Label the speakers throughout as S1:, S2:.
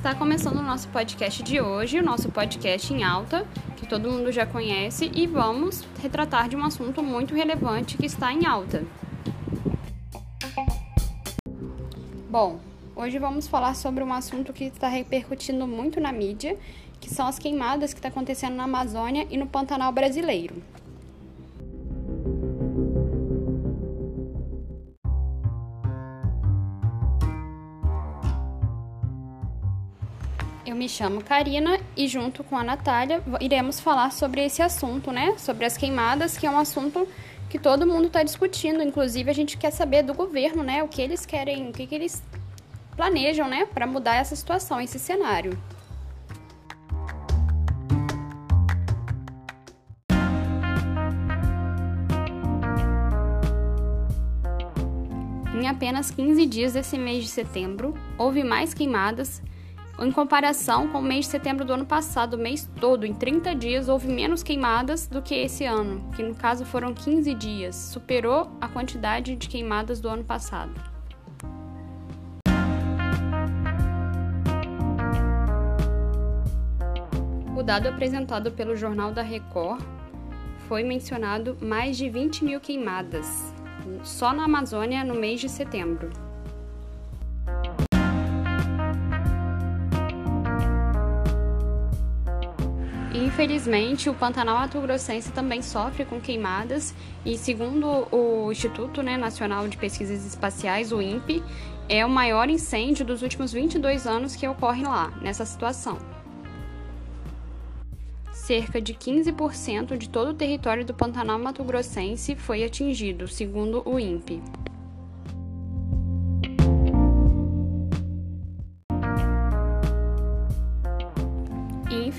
S1: Está começando o nosso podcast de hoje, o nosso podcast em alta, que todo mundo já conhece, e vamos retratar de um assunto muito relevante que está em alta. Bom, hoje vamos falar sobre um assunto que está repercutindo muito na mídia, que são as queimadas que está acontecendo na Amazônia e no Pantanal brasileiro. Eu me chamo Karina e junto com a Natália iremos falar sobre esse assunto, né? Sobre as queimadas, que é um assunto que todo mundo está discutindo. Inclusive a gente quer saber do governo, né? O que eles querem, o que, que eles planejam, né? Para mudar essa situação, esse cenário. Em apenas 15 dias desse mês de setembro, houve mais queimadas em comparação com o mês de setembro do ano passado, o mês todo, em 30 dias, houve menos queimadas do que esse ano, que no caso foram 15 dias, superou a quantidade de queimadas do ano passado. O dado apresentado pelo Jornal da Record foi mencionado mais de 20 mil queimadas, só na Amazônia no mês de setembro. Infelizmente, o Pantanal Mato Grossense também sofre com queimadas e, segundo o Instituto né, Nacional de Pesquisas Espaciais, o INPE, é o maior incêndio dos últimos 22 anos que ocorre lá, nessa situação. Cerca de 15% de todo o território do Pantanal Mato Grossense foi atingido, segundo o INPE.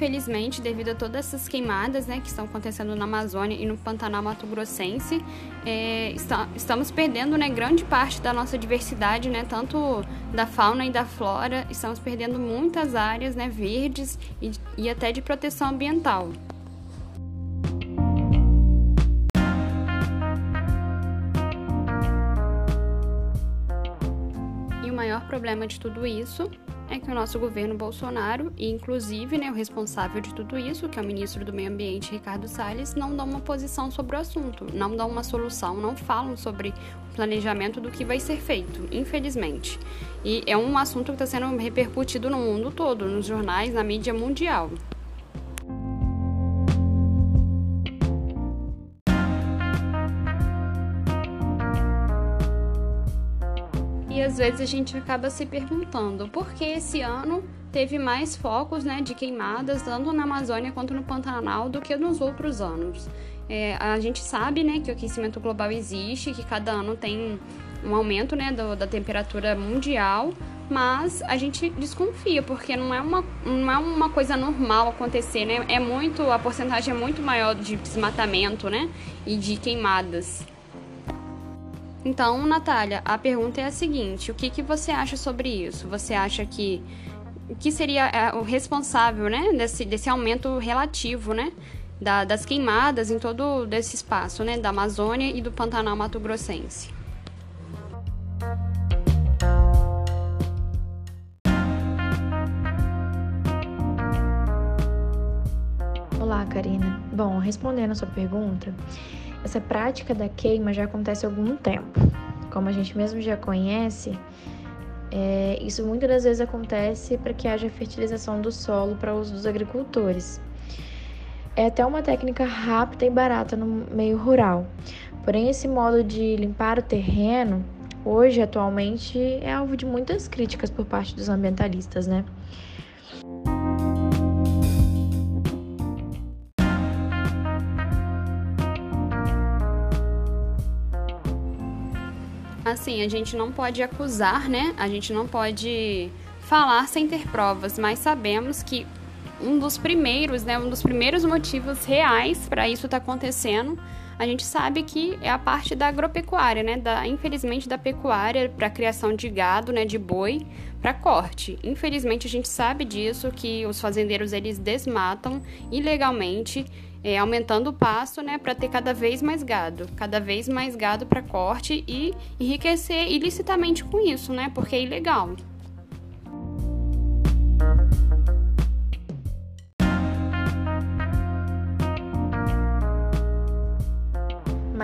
S1: Infelizmente, devido a todas essas queimadas né, que estão acontecendo na Amazônia e no Pantanal Mato Grossense, é, está, estamos perdendo né, grande parte da nossa diversidade, né, tanto da fauna e da flora, estamos perdendo muitas áreas né, verdes e, e até de proteção ambiental. E o maior problema de tudo isso é que o nosso governo Bolsonaro, e inclusive né, o responsável de tudo isso, que é o ministro do Meio Ambiente, Ricardo Salles, não dão uma posição sobre o assunto, não dão uma solução, não falam sobre o planejamento do que vai ser feito, infelizmente. E é um assunto que está sendo repercutido no mundo todo, nos jornais, na mídia mundial. Às vezes a gente acaba se perguntando por que esse ano teve mais focos né, de queimadas, tanto na Amazônia quanto no Pantanal, do que nos outros anos. É, a gente sabe né, que o aquecimento global existe, que cada ano tem um aumento né, do, da temperatura mundial, mas a gente desconfia, porque não é uma, não é uma coisa normal acontecer, né? É muito, a porcentagem é muito maior de desmatamento, né? E de queimadas. Então, Natália, a pergunta é a seguinte: o que, que você acha sobre isso? Você acha que o que seria é, o responsável, né, desse, desse aumento relativo, né, da, das queimadas em todo esse espaço, né, da Amazônia e do Pantanal Mato Grossense?
S2: Olá, Karina. Bom, respondendo a sua pergunta, essa prática da queima já acontece há algum tempo. Como a gente mesmo já conhece, é, isso muitas das vezes acontece para que haja fertilização do solo para uso dos agricultores. É até uma técnica rápida e barata no meio rural. Porém, esse modo de limpar o terreno, hoje, atualmente, é alvo de muitas críticas por parte dos ambientalistas, né?
S1: Assim, a gente não pode acusar, né? A gente não pode falar sem ter provas, mas sabemos que um dos primeiros, né, um dos primeiros motivos reais para isso estar tá acontecendo, a gente sabe que é a parte da agropecuária, né, da infelizmente da pecuária para criação de gado, né, de boi para corte. Infelizmente a gente sabe disso que os fazendeiros eles desmatam ilegalmente é, aumentando o pasto né, para ter cada vez mais gado, cada vez mais gado para corte e enriquecer ilicitamente com isso, né, porque é ilegal.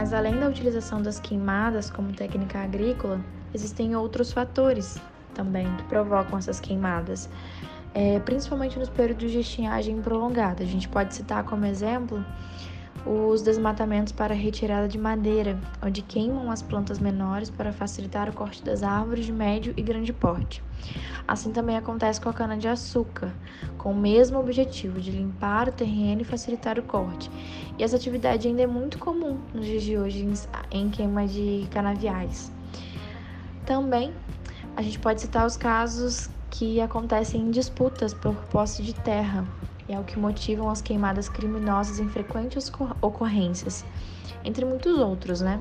S2: Mas além da utilização das queimadas como técnica agrícola, existem outros fatores também que provocam essas queimadas, é, principalmente nos períodos de estiagem prolongada. A gente pode citar como exemplo os desmatamentos para retirada de madeira, onde queimam as plantas menores para facilitar o corte das árvores de médio e grande porte. Assim também acontece com a cana-de-açúcar, com o mesmo objetivo de limpar o terreno e facilitar o corte. E essa atividade ainda é muito comum nos dias de hoje em queima de canaviais. Também a gente pode citar os casos que acontecem em disputas por posse de terra, e é o que motivam as queimadas criminosas em frequentes ocorrências, entre muitos outros, né?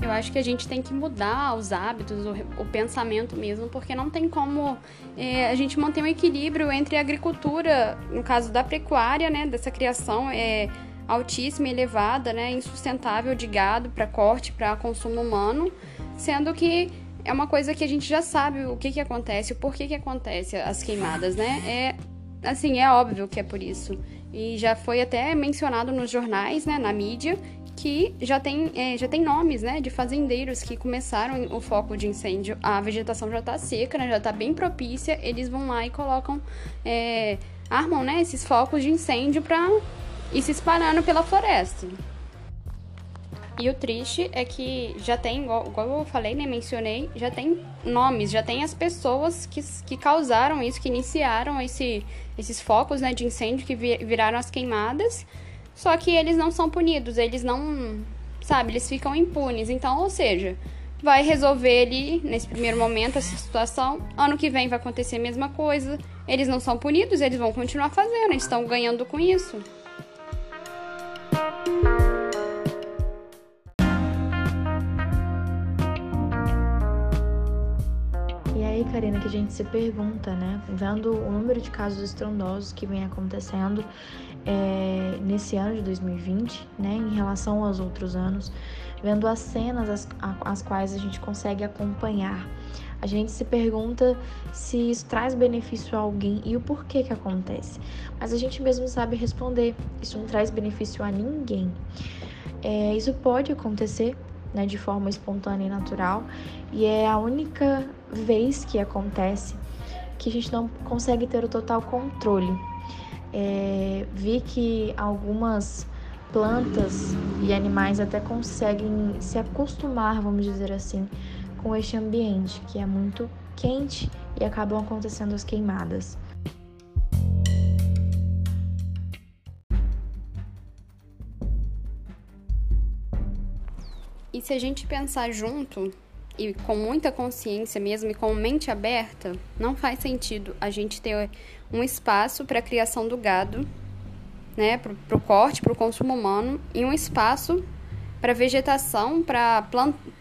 S1: Eu acho que a gente tem que mudar os hábitos, o, o pensamento mesmo, porque não tem como é, a gente manter um equilíbrio entre a agricultura, no caso da pecuária, né, dessa criação, é, altíssima, elevada, né, insustentável de gado para corte, para consumo humano, sendo que é uma coisa que a gente já sabe o que, que acontece, o porquê que acontece as queimadas, né? É assim, é óbvio que é por isso. E já foi até mencionado nos jornais, né, na mídia, que já tem, é, já tem nomes, né, de fazendeiros que começaram o foco de incêndio. A vegetação já está seca, né, já está bem propícia. Eles vão lá e colocam, é, armam, né, esses focos de incêndio para e se espalhando pela floresta. E o triste é que já tem, igual, eu falei, né, mencionei, já tem nomes, já tem as pessoas que, que causaram isso, que iniciaram esse, esses focos né, de incêndio que viraram as queimadas, só que eles não são punidos, eles não, sabe, eles ficam impunes. Então, ou seja, vai resolver ali, nesse primeiro momento, essa situação, ano que vem vai acontecer a mesma coisa, eles não são punidos, eles vão continuar fazendo, eles estão ganhando com isso.
S2: Karina, que a gente se pergunta, né? Vendo o número de casos estrondosos que vem acontecendo é, nesse ano de 2020, né? Em relação aos outros anos, vendo as cenas as, as quais a gente consegue acompanhar. A gente se pergunta se isso traz benefício a alguém e o porquê que acontece. Mas a gente mesmo sabe responder: isso não traz benefício a ninguém. É, isso pode acontecer né, de forma espontânea e natural, e é a única vez que acontece que a gente não consegue ter o total controle. É, vi que algumas plantas e animais até conseguem se acostumar, vamos dizer assim, com este ambiente que é muito quente e acabam acontecendo as queimadas.
S1: Se a gente pensar junto e com muita consciência mesmo e com mente aberta, não faz sentido a gente ter um espaço para a criação do gado, né, para o corte, para o consumo humano, e um espaço para vegetação, para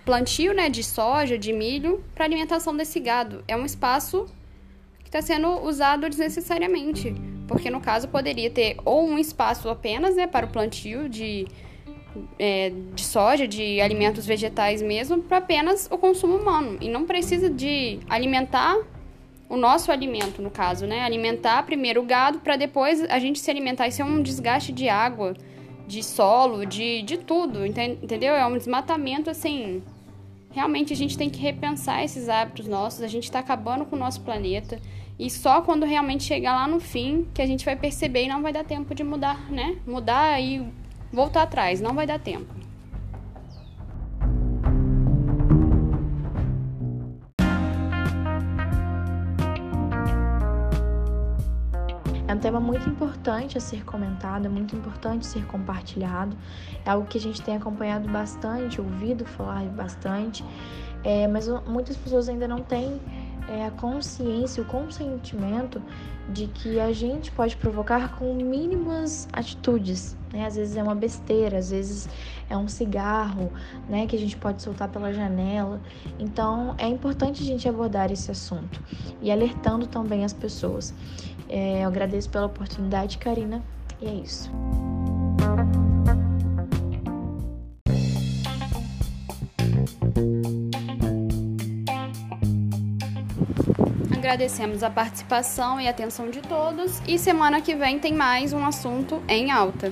S1: plantio né, de soja, de milho, para alimentação desse gado. É um espaço que está sendo usado desnecessariamente, porque no caso poderia ter ou um espaço apenas né, para o plantio de é, de soja, de alimentos vegetais mesmo, para apenas o consumo humano. E não precisa de alimentar o nosso alimento, no caso, né? Alimentar primeiro o gado para depois a gente se alimentar. Isso é um desgaste de água, de solo, de, de tudo, entendeu? É um desmatamento assim. Realmente a gente tem que repensar esses hábitos nossos. A gente está acabando com o nosso planeta. E só quando realmente chegar lá no fim que a gente vai perceber e não vai dar tempo de mudar, né? Mudar e voltar atrás, não vai dar tempo.
S2: É um tema muito importante a ser comentado, é muito importante ser compartilhado. É algo que a gente tem acompanhado bastante, ouvido falar bastante, é, mas muitas pessoas ainda não têm é, a consciência, o consentimento de que a gente pode provocar com mínimas atitudes, né? Às vezes é uma besteira, às vezes é um cigarro, né, que a gente pode soltar pela janela. Então, é importante a gente abordar esse assunto e alertando também as pessoas. É, eu agradeço pela oportunidade, Karina, e é isso.
S1: Agradecemos a participação e atenção de todos e semana que vem tem mais um assunto em alta.